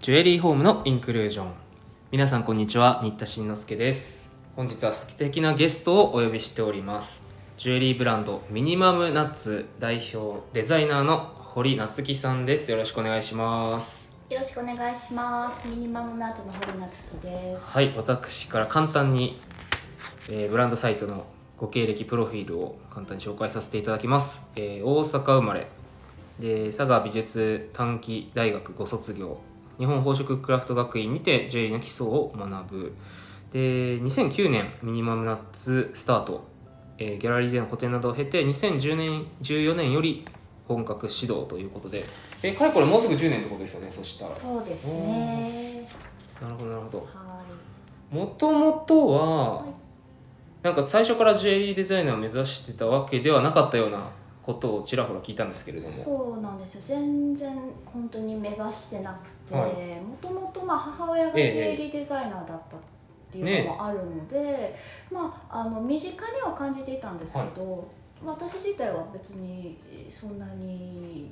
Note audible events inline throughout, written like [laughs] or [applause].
ジュエリーホームのインクルージョン。皆さんこんにちは新田慎之介です。本日は素敵なゲストをお呼びしております。ジュエリーブランドミニマムナッツ代表デザイナーの堀夏樹さんです。よろしくお願いします。よろしくお願いします。ミニマムナッツの堀夏樹です。はい私から簡単に、えーブランドサイトのご経歴プロフィールを簡単に紹介させていただきます、えー大阪生まれ。で佐賀美術短期大学ご卒業日本宝飾クラフト学院にてジュエリーの基礎を学ぶ。で2009年ミニマムナッツスタート、えーギャラリーでの個展などを経て2010年14年より本格指導ということで。えかれこれもうすぐ10年ってことですよねそしたら。そうですね。なるほどなるほど。はもともとは、はい。なんか最初からジュエリーデザイナーを目指してたわけではなかったようなことをちらほら聞いたんですけれどい。もそうなんですよ。全然本当に目指してなくて、はもともとまあ母親がジええュエリーデザイナーだったっていうのもあるので、まああの身近には感じていたんですけど、私自体は別にそんなにはい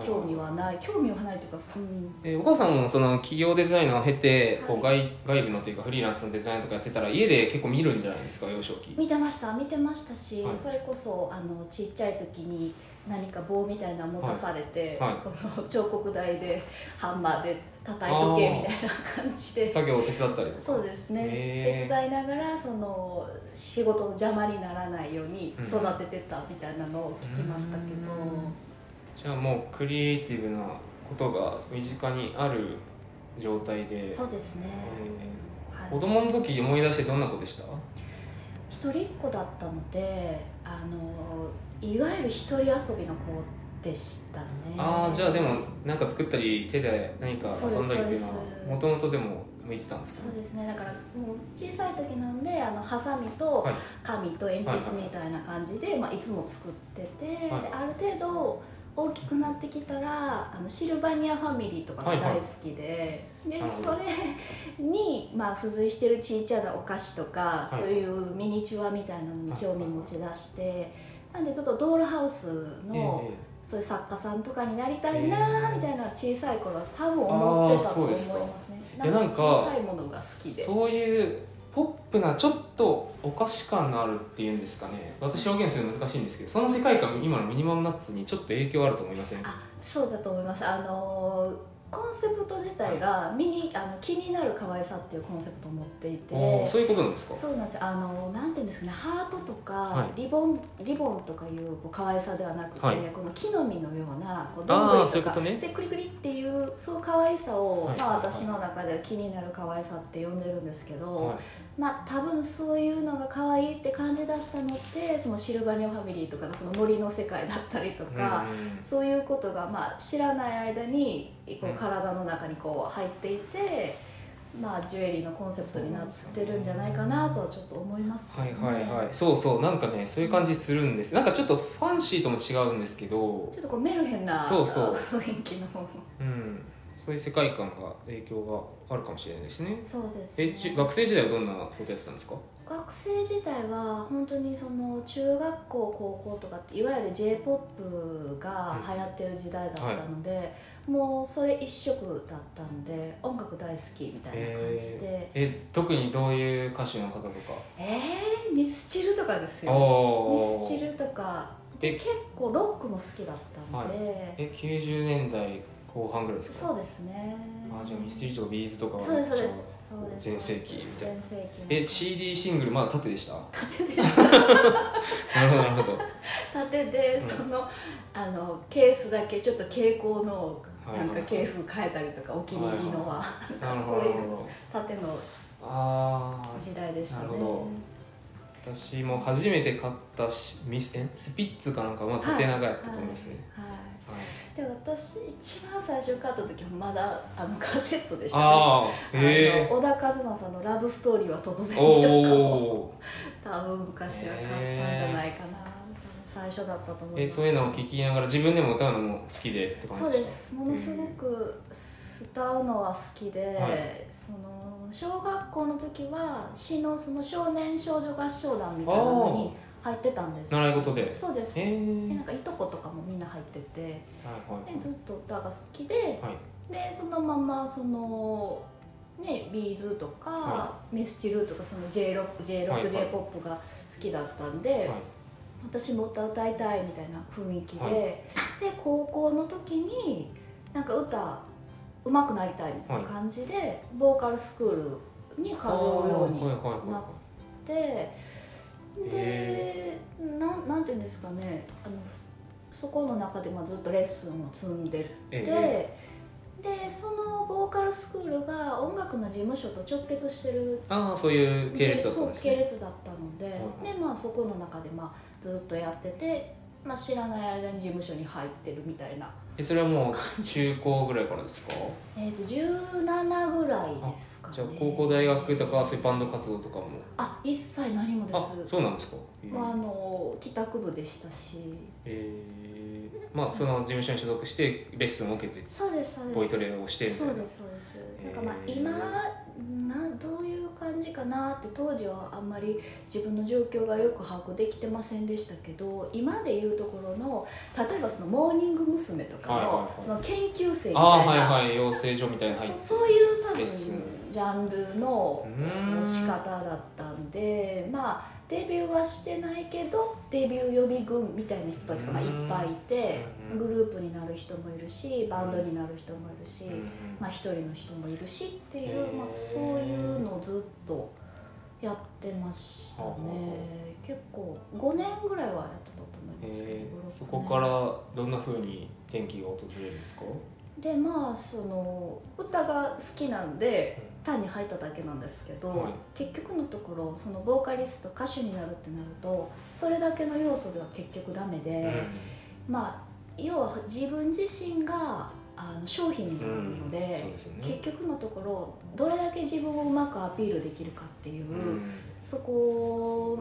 興味はない、興味はないというか、うん、えお母さんもその企業デザイナーを経て、こうは外外部のというかフリーランスのデザインとかやってたら家で結構見るんじゃないですか幼少期。見てました。見てましたし、はい。それこそあのちっちゃい時に何か棒みたいなの持たされて、はい。はい。この彫刻台でハンマーで叩いとけみたいな感じで。作業を手伝ったりとか。そうですね。手伝いながらその仕事の邪魔にならないようにうん。育ててたみたいなのを聞きましたけど、じゃあもうクリエイティブなことが身近にある状態でそうですね、えはい。ー子供の時思い出してどんな子でした？一人っ子だったのであのいわゆる一人遊びの子でしたね。ああじゃあでも何か作ったり手で何か遊んだりっていうのはもともとでも向いてたんですか？そうですね。だからもう小さい時なんであのハサミとはい。紙と鉛筆みたいな感じで、まあ、いつも作ってて、はい。である程度大きくなってきたらあのシルバニアファミリーとかが大好きで、でなるほど。それに、まあ、付随してるちっちゃなお菓子とか、はいそういうミニチュアみたいなのに興味持ち出して、なんでちょっとドールハウスの、えそういう作家さんとかになりたいなみたいな小さい頃は多分思ってたと思いますね。いやなんか小さいものが好きで。そういうポップなちょっとお菓子感のあるっていうんですかね。私表現するの難しいんですけどその世界観今のミニマムナッツにちょっと影響あると思いません？あそうだと思います。あのーコンセプト自体がミニあの気になる可愛さっていうコンセプトを持っていて。そういうことなんですか？そうなんです。あのなんていうんですかね。ハートとか、はい。リボンリボンとかいうこう可愛さではなくて、はい。この木の実のようなこうどんぐりとかそういうことね。でクリクリっていうそう可愛さを、はい。まあ、私の中では気になる可愛さって呼んでるんですけど、はいまあ多分そういうのが可愛いって感じ出したのってそのシルバニアファミリーとかのその森の世界だったりとか、うん。そういうことが、まあ、知らない間にこうん。う体の中にこう入っていて、まあ、ジュエリーのコンセプトになってるんじゃないかなとはちょっと思いますね。はいはいはい。そうそう。なんかねそういう感じするんです。なんかちょっとファンシーとも違うんですけど。ちょっとこうメルヘンなそうそう。[laughs] 雰囲気のうんそういう世界観が影響があるかもしれないですね。そうです、えじ学生時代はどんなことやってたんですか？学生時代は本当にその中学校高校とかっていわゆる j p o p が流行ってる時代だったので、もうそれ一色だったので音楽大好きみたいな感じで。え特にどういう歌手の方とか？えー、ミスチルとかですよ。おミスチルとか。え。で結構ロックも好きだったので、え90年代後半ぐらいですかそうですね。あじゃあミステリーとかビーズとかはそうですそうです。全盛期みたいな。え CD シングルまだ縦でした？縦でした。[laughs] なるほどなるほど。縦で、うん。そのあのケースだけちょっと蛍光のはいなんかケース変えたりとかお気に入りのは。なるほどなるほど。縦のああ時代でしたね。なるほど。私も初めて買ったしミスえスピッツかなんかまあ縦長やったと思いますね、はい、はいはいで私一番最初買った時はまだあのカセットでしたね。ああの小田和正の「ラブストーリーは突然おに」とか多分昔は買ったんじゃないかな、最初だったと思いえそういうのを聞きながら自分でも歌うのも好きでって感じそうです。ものすごく歌うのは好きで、はい。その小学校の時は詩のその少年少女合唱団みたいなのに入ってたんです。習い事で？そうです。へえでなんかいとことかもみんな入ってて。はいはい。でずっと歌が好きではい。でそのままそのねビーズとか、はミスチルとかその J ロック J ロック J ポップが好きだったんで、はい。私も歌歌いたいみたいな雰囲気で、はい。で高校の時になんか歌上手くなりたいみたいな感じで、ボーカルスクールに通うようになってでへなんなんていうんですかねあのそこの中でまあずっとレッスンを積んでて、えでそのボーカルスクールが音楽の事務所と直結してるああそういう系列だったそうんですね。系列だったので、はい。でまあそこの中でまあずっとやってて、まあ、知らない間に事務所に入ってるみたいな、えそれはもう中高ぐらいからですか？えー、と17ぐらいですかね。じゃあ高校大学とかそういうバンド活動とかも？あ一切何もであすそうなんですか？へえ。まあ、あの帰宅部でしたし。え。ーまあその事務所に所属してレッスンを受けてそうですそうです。ボイトレをしてみたいな。そうですそうです。なんかまあ今などういう感じかなって当時はあんまり自分の状況がよく把握できてませんでしたけど今でいうところの例えばそのモーニング娘。とかの,、その研究生みたいな。はいはい養成所みたいなそそういう多分ジャンルの仕方だったんでまあデビューはしてないけどデビュー予備軍みたいな人たちがまあいっぱいいてうん。グループになる人もいるしバンドになる人もいるし、うん。まあ、一人の人もいるしっていへう、ー。まあ、そういうのをずっとやってましたね。結構5年ぐらいはやってたと思いますけど、えー。5 6そこからどんなふうに転機が訪れるんですかでまあその歌が好きなんで単に入っただけなんですけど、はい。結局のところそのボーカリスト歌手になるってなるとそれだけの要素では結局ダメで、まあ要は自分自身があの商品になるので,、うん。でね。結局のところどれだけ自分をうまくアピールできるかっていう、うん。そこ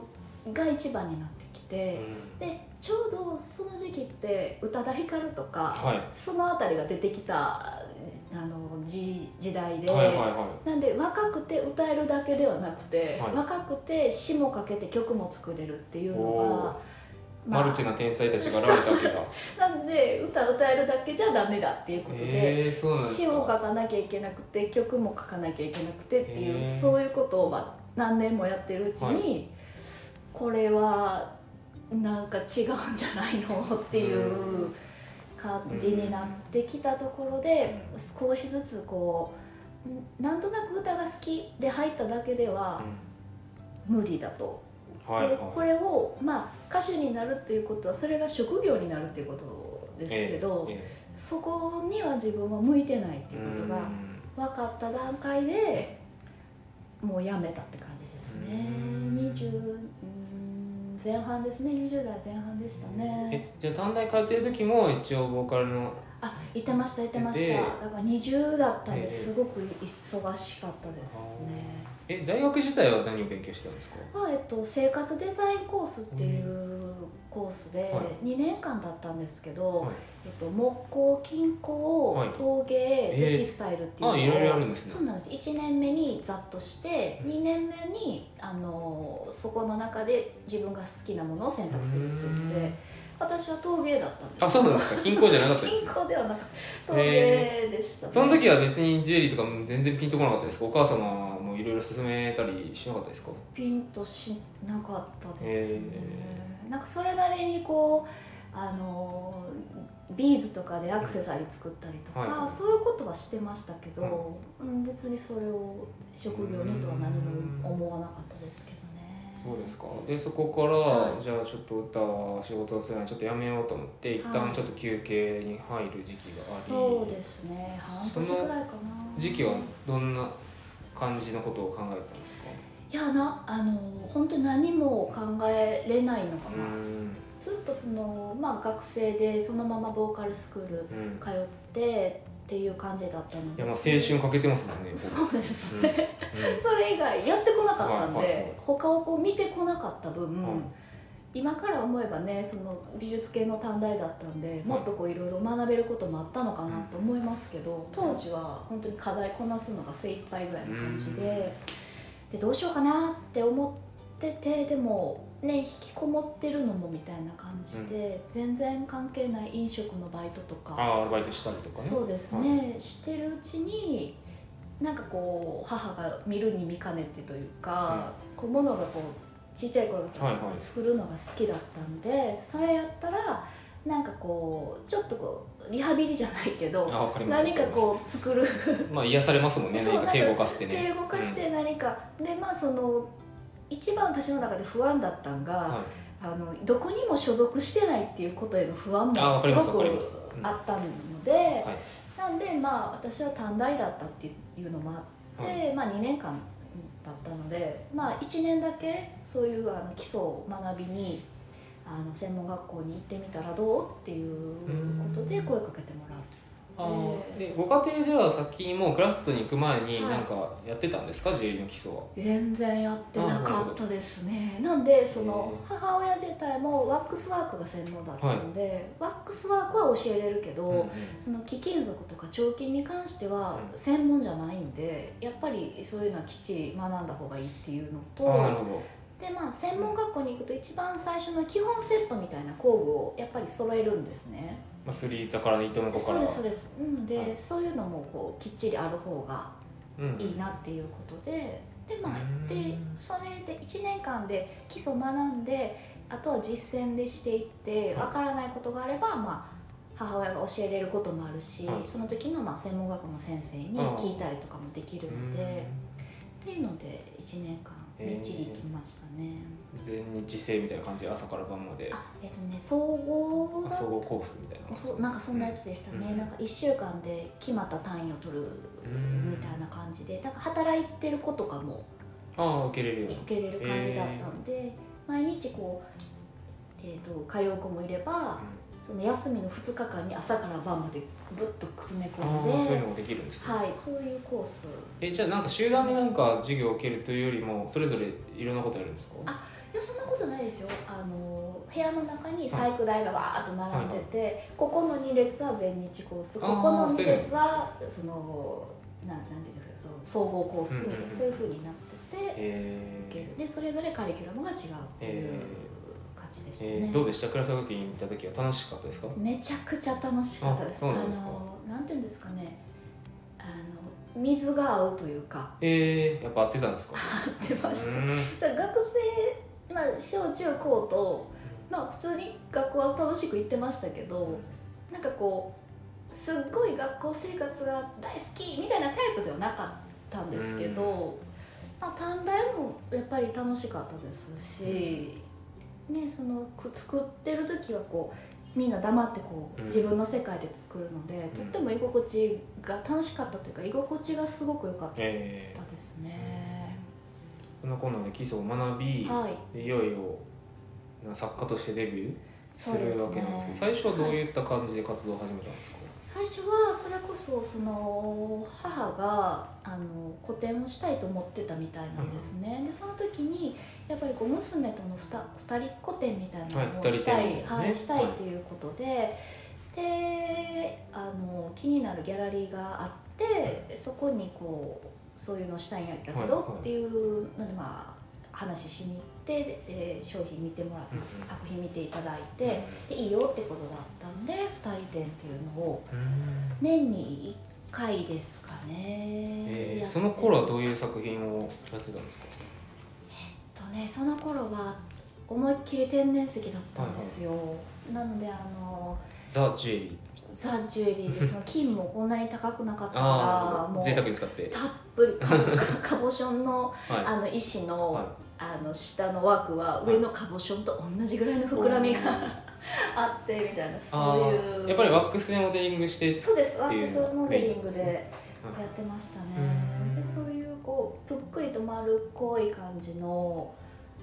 が一番になってきうて、ん。でちょうどその時期って宇多田ヒカルとか、はい。その辺りが出てきたあの時時代で、はいはいはなんで若くて歌えるだけではなくて、はい。若くて詞もかけて曲も作れるっていうのおがいマルチな天才たちが現れたわけだ。[laughs] なんで歌歌えるだけじゃダメだっていうことで、えー、詞を書かかなきゃいけなくて曲も書かなきゃいけなくてっていう、へー。そういうことを、まあ、何年もやってるうちに、これはなんか違うんじゃないのっていう感じになってきたところで、少しずつこうんなんとなく歌が好きで入っただけでは無理だと。うんはいはい。でこれを、まあ、歌手になるっていうことはそれが職業になるっていうことですけど、ええそこには自分は向いてないってえいうことがうん。分かった段階でもうやめたって感じですね。うん。20うん前半ですね。20代前半でしたね。えじゃあ短大通ってる時も一応ボーカルのあ行ってました行ってましでただから20だったんでええすごく忙しかったですね。え大学自体は何を勉強してたんですか？まあえっと、生活デザインコースっていうコースではい。2年間だったんですけど、はい。えっと、木工金工、はい陶芸、えー。テキスタイルっていうのをあいろいろあるんですね。そうなんです。1年目にざっとして2年目にあのそこの中で自分が好きなものを選択するって言って私は陶芸だったんです。あそうなんですか？金庫じゃなかったです金工ではなく陶芸でしたね。その時は別にジュエリーとかも全然ピンとこなかったですか？お母様もいろいろ勧めたりしなかったですか？ピンとしなかったですね、へなんかそれなりにこうあのビーズとかでアクセサリー作ったりとか、はい。はいそういうことはしてましたけど、はい。うん、別にそれを職業にとは何も思わなかったですけどね。そうですか。でそこから、はい。じゃあちょっと歌仕事をするのにちょっとやめようと思って一はい。旦ちょっと休憩に入る時期があり、そうですね。半年ぐらいかな。時期はどんな感じのことを考えてたんですか？いやなあの本当に何も考えれないのかうな、ん。ずっとその、まあ、学生でそのままボーカルスクールうん。通ってっていう感じだったのでいやまあ青春かけてますもんねそうですうん。ね、[laughs] それ以外やってこなかったんで、はいはいはい。他をこう見てこなかった分、はい今から思えばねその美術系の短大だったんでもっとこういろいろ学べることもあったのかなと思いますけど当時は本当に課題こなすのが精一杯ぐらいの感じででどうしようかなって思っててでもね引きこもってるのもみたいな感じで、全然関係ない飲食のバイトとかアルバイトしたりとかね。そうですね、してるうちになんかこう母が見るに見かねてというか、こう物がこうちっちゃい頃からはいはい。作るのが好きだったんで、それやったらなんかこうちょっとこうリハビリじゃないけど何かこう作る。うまあ癒されますもんね何か手動かしてね。手動かして何か、でまあその一番私の中で不安だったんが、うんはい。あのどこにも所属してないっていうことへの不安もすすごくあったので、はい。なんでまあ私は短大だったっていうのもあって、はまあ2年間だったのでまあ1年だけそういうあの基礎を学びにあの専門学校に行ってみたらどうっていうことで声かけてもら。あーでご家庭では先にもうクラフトに行く前にはい。何かやってたんですか、ジュエリーの基礎は。全然やってなかったですね。なんでそのへ母親自体もワックスワークが専門だったので、ワックスワークは教えれるけど、うんうん。その貴金属とか彫金に関してはうん専門じゃないんでやっぱりそういうのはきっちり学んだ方がいいっていうのあーなるとほでまあ専門学校に行くと一番最初の基本セットみたいな工具をやっぱり揃えるんですね。ど、まあ、スリータから糸の子から。そうですそうです。うんで、はい。そういうのもこうきっちりある方がうん。いいなっていうことででまあうん。でそれで1年間で基礎学んであとは実践でしていってはい。わからないことがあれば、まあ、母親が教えれることもあるし、はい。その時のまあ専門学校の先生に聞いたりとかもできるのでっていうので1年間みっちり行きましたね、全日制みたいな感じで朝から晩まで。あえっとね総合総合コースみたいなそうなんかそんなやつでしたね、うん。なんか1週間で決まった単位を取るみたいな感じで。なんか働いてる子とかもああ受けれる。受けれる感じだったんで、毎日こう、えー、と通う子もいればな、その休みの2日間に朝から晩までぐっと詰め込うん、であそういうのもできるんですね、はい、そういうコース。えじゃあなんか集団でなんか授業を受けるというよりもそれぞれいろんなことやるんですか？あいやそんなことないですよ。あの部屋の中に細工台がわーっと並んでて、ここの2列は全日コースここの2そういうの列はそのなんなんていうんですかその総合コースみたいな、うんうん。うんそういうふうになっててえ受ける。でそれぞれカリキュラムが違うっていう。え感じでしたーね、えーどうでした？クラフト学行った時は楽しかったですか？めちゃくちゃ楽しかったです。あそうなんですか。のなんていうんですかね。あの水が合うというか。えー、やっぱ合ってたんですか？合ってました、うん。さ学生、まあ、小中高と、まあ、普通に学校は楽しく行ってましたけどなんかこうすっごい学校生活が大好きみたいなタイプではなかったんですけど、まあ、短大もやっぱり楽しかったですし、ね、そのく作ってる時はこうみんな黙ってこううん。自分の世界で作るので、とっても居心地が楽しかったというか居心地がすごく良かったえですね。ー、このコーナーで基礎を学び、はい。でいよいよな作家としてデビューするわけなんですけど最初はどういった感じで活動を始めたんですか、最初はそれこそその母があの個展をしたいと思ってたみたいなんですね、でその時にやっぱりこう娘との 2, 二人個展みたいなのをはいしたい、二人展ねはい。したいっていうことで、であの気になるギャラリーがあってそこにこうそういうのしたいんやけど、はいはい。っていうのでまあ話しに行ってで商品見てもらって、うんうん。作品見ていただいて、でいいよってことだったんで2人展っていうのをうん。年に1回ですかね、えーその頃はどういう作品をやってたんですか？とねその頃は思いっきり天然石だったんですよ、なのであのザ・ジュエリー。ザ・ジュエリーで [laughs] その金もこんなに高くなかったからもう贅沢に使って。たっぷりかカボションのはい。あの石の,、はい。あの下の枠は上のカボションと同じぐらいの膨らみが [laughs] あってみたいなあそういう。ーやっぱりワックスでモデリングしてそうですワックスモデリングではいやってましたね。うん。でそういうこうぷっくりと丸っこい感じの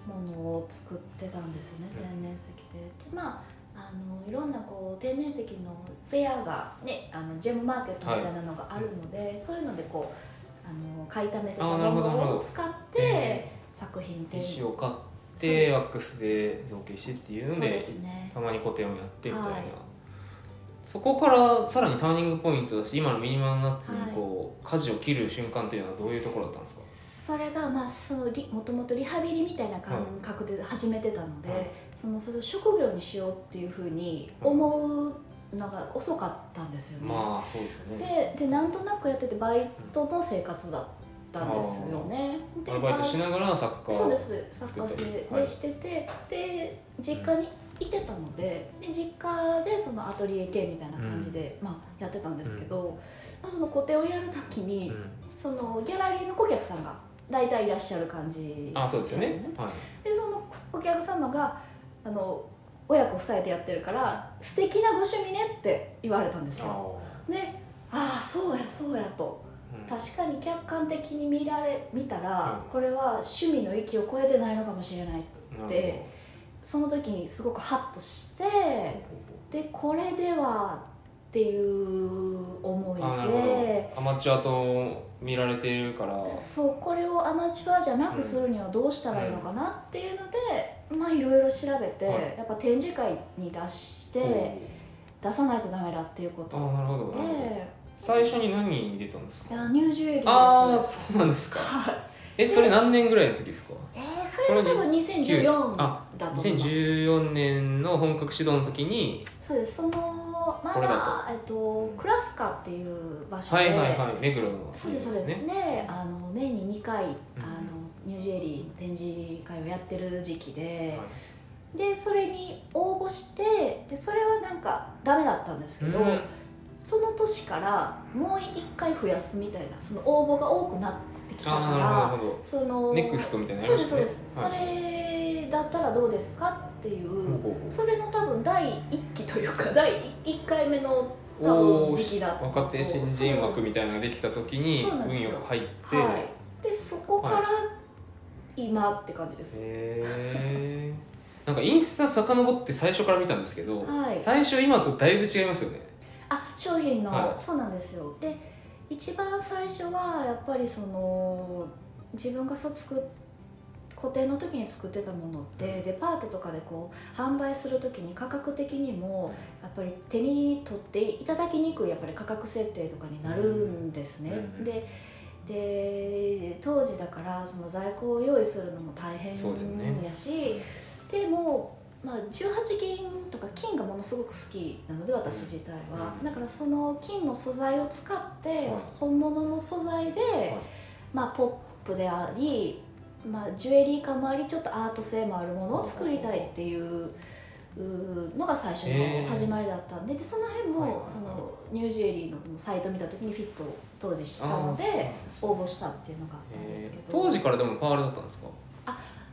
ものを作ってたんですよね天然石で。でまああのいろんなこう天然石のフェアが、ね、あのジェムマーケットみたいなのがあるので、そういうのでこうあの買いためてたものを使って作品展。石を買ってワックスで造形してっていうのでね。たまに個展をやってみたいな、はい。そこからさらにターニングポイントだし今のミニマルナッツにこう、舵を切る瞬間というのはどういうところだったんですか？それがまあそのリもともとリハビリみたいな感覚で始めてたので、はい。そのそれを職業にしようっていうふうに思うのが遅かったんですよね、まあそうですよね。ででなんとなくやっててバイトの生活だったんですよね、でバイトしながらサッカーそうですそうです。作家作ったり性はい。でしてて、で実家にいてたのでで実家でそのアトリエ系みたいな感じで、まあ、やってたんですけど、まあ、その個展をやるときに、うん。そのギャラリーの顧客さんが大体いらっしゃる感じあそうですよね。はい。でそのお客様があの親子2人でやってるから「素敵なご趣味ね」って言われたんですよ。あでああそうやそうやと。ーうん。確かに客観的に見られ見たら、うん。これは趣味の域を超えてないのかもしれないなるほど。でその時にすごくハッとしてでこれではっていう思いでマチュアと見られてるから。そうこれをアマチュアじゃなくするにはどうしたらいいのかなっていうので、まあいろいろ調べて、はい。やっぱ展示会に出して出さないとダメだっていうことああなるほど。で最初に何に出たんですか？いやニュージュエリーですああそうなんですか。はい。えそれ何年ぐらいの時ですか？えー、それが多分2014あだと思います。2014年の本格指導の時にそうです。そのまだだえっとクラスカっていう場所で、はいはいはい。目黒のそうですそうです。ねねあの年に2回、あのニュージュエリーの展示会をやってる時期で、でそれに応募してでそれはなんかダメだったんですけど、うん。その年からもう1回増やすみたいなその応募が多くなってきたからそのネクストみたいなのそうですそうです、はい。それだったらどうですかっていう、それの多分第1期というか第1回目の多分時期だったと。若手新人枠みたいなのができた時に運よよく入って。はい、でそこから今って感じです、へえなんかインスタ遡って最初から見たんですけど、はい。最初今とだいぶ違いますよね。あ商品の、はい。そうなんですよ。で一番最初はやっぱりその自分がそう作っ固定の時に作ってたものってデパートとかでこう販売する時に価格的にもやっぱり手に取っていただきにくいやっぱり価格設定とかになるんですね、うんでで当時だからその在庫を用意するのも大変そうでねやしでも、まあ、18金とか金がものすごく好きなので私自体は、うん。だからその金の素材を使って、い。本物の素材で、まあ、ポップであり、まあ、ジュエリー感もありちょっとアート性もあるものを作りたいっていうのが最初の始まりだったんででその辺も、そのニュージュエリーのサイト見た時にフィットを当時したので応募したっていうのがあったんですけど。当時からでもパールだったんですか？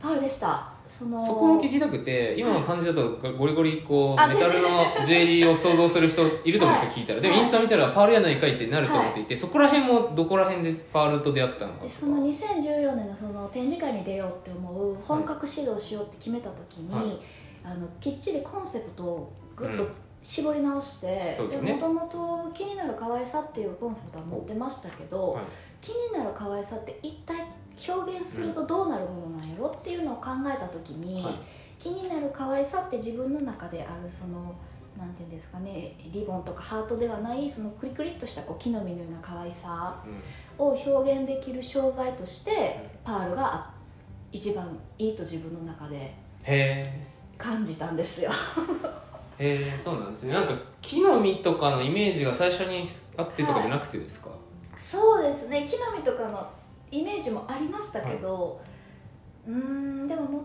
パールでしたそのそこも聞きたくて今の感じだとゴリゴリこうあメタルのジュエリーを想像する人いると思うんですよ、聞いたらでもはいインスタ見たらパールやないかいってなると思っていて、そこら辺もどこら辺でパールと出会ったのかでその2014年のその展示会に出ようって思う本格始動しようって決めた時に、はい。あのきっちりコンセプトをぐっとうん。絞り直して、もともと気になる可愛さっていうコンセプトは持ってましたけど、はい。気になる可愛さって一体表現するとどうなるものなんやろっていうのを考えた時に、はい。気になる可愛さって自分の中であるそのなんていうんですかねリボンとかハートではないそのクリクリっとしたこう木の実のような可愛さを表現できる商材としてパールがあ一番いいと自分の中でへ感じたんですよ。えへえそうなんですね。なんか木の実とかのイメージが最初にあってとかじゃなくてですか、そうですね。木の実とかのイメージもありましたけど、うーんでももう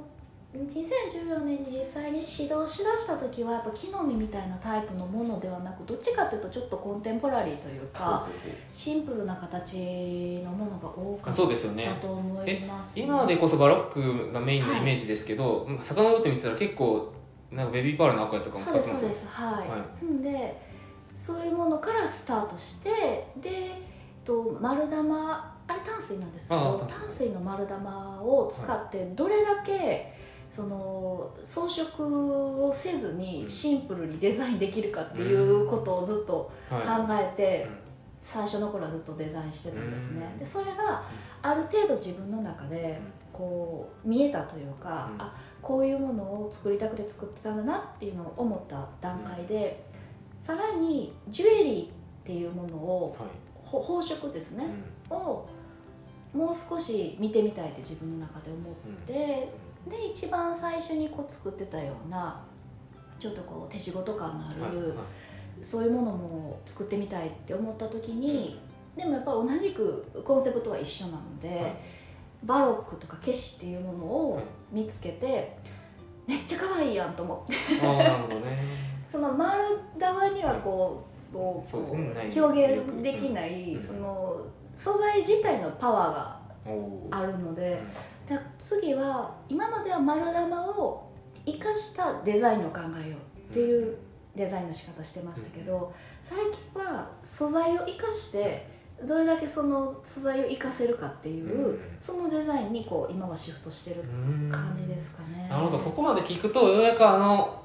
2014年に実際に指導しだした時はやっぱ木の実みたいなタイプのものではなくどっちかというとちょっとコンテンポラリーというかシンプルな形のものが多かあっそうですよね。たと思います、今でこそバロックがメインのイメージですけど、遡ってみてたら結構なんかベビーパールの赤とかも使ってますよですはい、はんでそういうものからスタートしてでえっと丸玉あれ淡水なんですけあどあ淡水。の丸玉を使ってどれだけその装飾をせずにシンプルにデザインできるかっていうことをずっと考はえてうん。最初の頃はずっとデザインしてたんですね。うん。でそれがある程度自分の中でこう見えたというか、うん。あこういうものを作りたくて作ってたんだなっていうのを思った段階で、さらにジュエリーっていうものを宝飾ですね、をもう少し見てみたいって自分の中で思って、で一番最初にこう作ってたようなちょっとこう手仕事感のある、はいはい。そういうものも作ってみたいって思った時に、でもやっぱり同じくコンセプトは一緒なので、はい。バロックとかケシっていうものをはい。見つけて、めっちゃ可愛いやんと思って。ああなるほどね。[laughs] その丸側にはこうこう表現できない、うん。その素材自体のパワーがあるのでで次は今までは丸玉を生かしたデザインを考えようっていうデザインの仕方してましたけど最近は素材を生かしてどれだけその素材を生かせるかっていう、うん。そのデザインにこう今はシフトしてる感じですかね。なるほど。ここまで聞くとようやくあの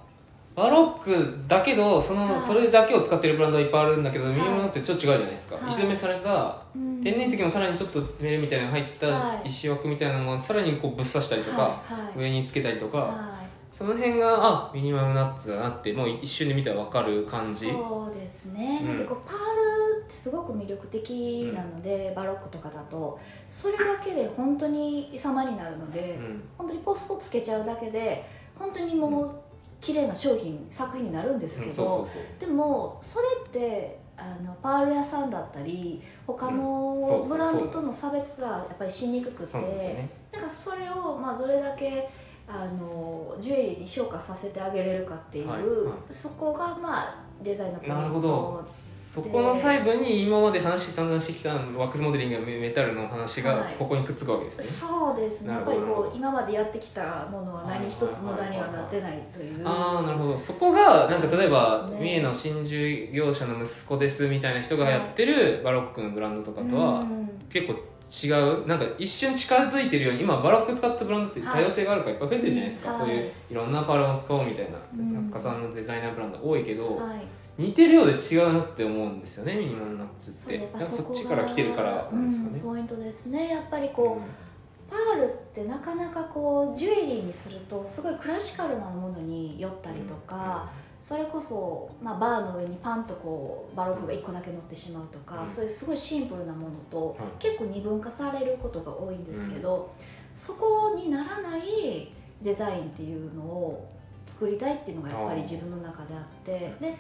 バロックだけどその、はい。それだけを使ってるブランドはいっぱいあるんだけどミニマムってちょっと違うじゃないですか、はい。石止めされたうん。天然石もさらにちょっとメレみたいなのが入ったはい。石枠みたいなのもさらにこうぶっ刺したりとか、はい。はい。上につけたりとか、はい。その辺があミニマムナッツだなってもう一瞬で見たら分かる感じ。そうですね、うん。なんでこうパールってすごく魅力的なので、バロックとかだとそれだけで本当に様になるので、うん。本当にポストつけちゃうだけで本当にもう綺麗な商品作品になるんですけど、でもそれってあのパール屋さんだったり他のブランドとの差別がやっぱりしにくくて、だからそれをまあどれだけあのジュエリーに昇華させてあげれるかっていう、はいはい。そこがまあデザインのポイントなるほどそこの細部に今まで話散々してきたワックスモデリングやメタルの話がはい。ここにくっつくわけですね、そうですね。やっぱりこう今までやってきたものは何一つ無駄にはなってないという。ああなるほど。そこがなんか例えばね。三重の真珠業者の息子ですみたいな人がやってるバロックのブランドとかとはうん。結構違うなんか一瞬近づいてるように今バロック使ったブランドって多様性があるからいっぱい増えてるじゃないですか、はい。そういういろんなパールを使おうみたいなうん。作家さんのデザイナーブランド多いけど、はい似てるようで違うなって思うんですよねミニマムナッツって。そっちから来てるからなんですかね、うんポイントですね。やっぱりこう、パールってなかなかこうジュエリーにするとすごいクラシカルなものに寄ったりとか、それこそ、まあ、バーの上にパンとこうバロックが1個だけ乗ってしまうとか、うん。そういうすごいシンプルなものと、はい。結構二分化されることが多いんですけど、そこにならないデザインっていうのを作りたいっていうのがやっぱり自分の中であってで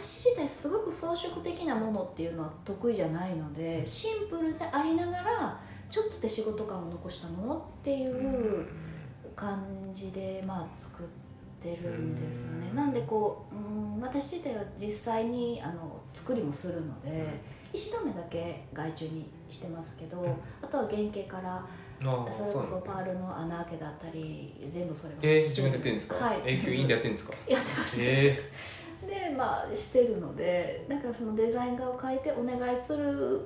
私自体すごく装飾的なものっていうのは得意じゃないのでシンプルでありながらちょっと手仕事感を残したものっていう感じでまあ作ってるんですよね。うん。なんでこううん私自体は実際にあの作りもするので石留めだけ外注にしてますけど、うん。あとは原型からそれこそパールの穴開けだったり全部それをえー、自分でやってるんですか、はい。永久インでやってるんですか？[laughs] やってます。ね、えでまあしてるのでだからそのデザイン画を描いてお願いする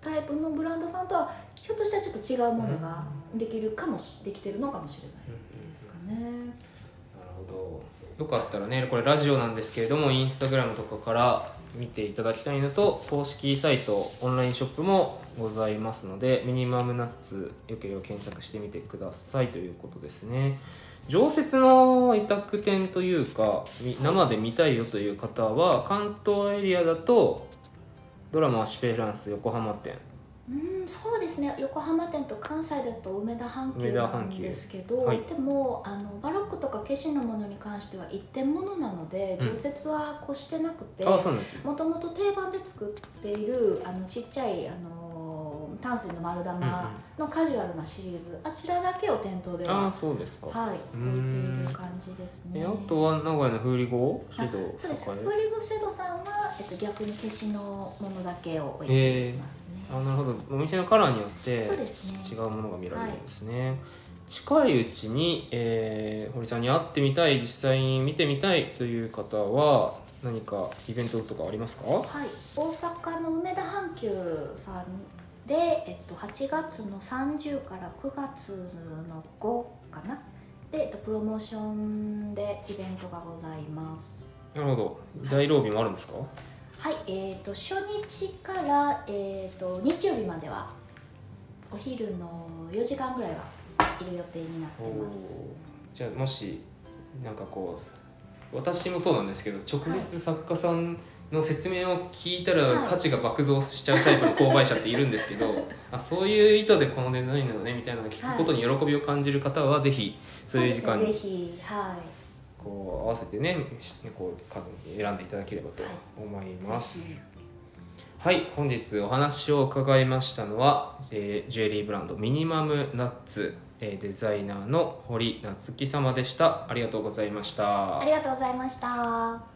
タイプのブランドさんとはひょっとしたらちょっと違うものができるかもしできてるのかもしれないですかね。ー、なるほど。よかったらねこれラジオなんですけれどもインスタグラムとかから見ていただきたいのと公式サイトオンラインショップもございますのでミニマムナッツよければ検索してみてくださいということですね常設の委託店というかみ生で見たいよという方は関東エリアだとドラマ「シュペフランス横浜店。うんそうですね。横浜店と関西だと梅田阪急なんですけど、はいでもあのバロックとか消しのものに関しては一点物なのでうん。常設は越してなくて、もともと定番で作っているあのちっちゃいあの淡水の丸玉のカジュアルなシリーズ。あちらだけを店頭ではあそうですか。はい、う置いんている感じですね。えあとは名古屋の風里号あシドそうです。フ栄リゴシェドさんは、えっと、逆に消しのものだけを置いていますね。あなるほど。お店のカラーによってそうですね。違うものが見られるんですね、近いうちに、えー堀さんに会ってみたい実際に見てみたいという方は何かイベントとかありますか？はい、大阪の梅田阪急さんで、えっと、8月の30から9月の5かな？で、えっと、プロモーションでイベントがございます。なるほど。在廊日もあるんですか？はい、えっと初日から、えっと日曜日まではお昼の4時間ぐらいはいる予定になってます。じゃあもしなんかこう私もそうなんですけど直接作家さんの説明を聞いたらはい価値が爆増しちゃうタイプの購買者っているんですけど、[laughs] あそういう意図でこのデザインなのねみたいなのを聞くことに喜びを感じる方はぜひそういう時間にひはいこう合わせてねしこう選んでいただければと思います。ぜはい、本日お話を伺いましたのは、えージュエリーブランドミニマムナッツ、えーデザイナーの堀夏樹様でした。ありがとうございましたひあり。がとうございました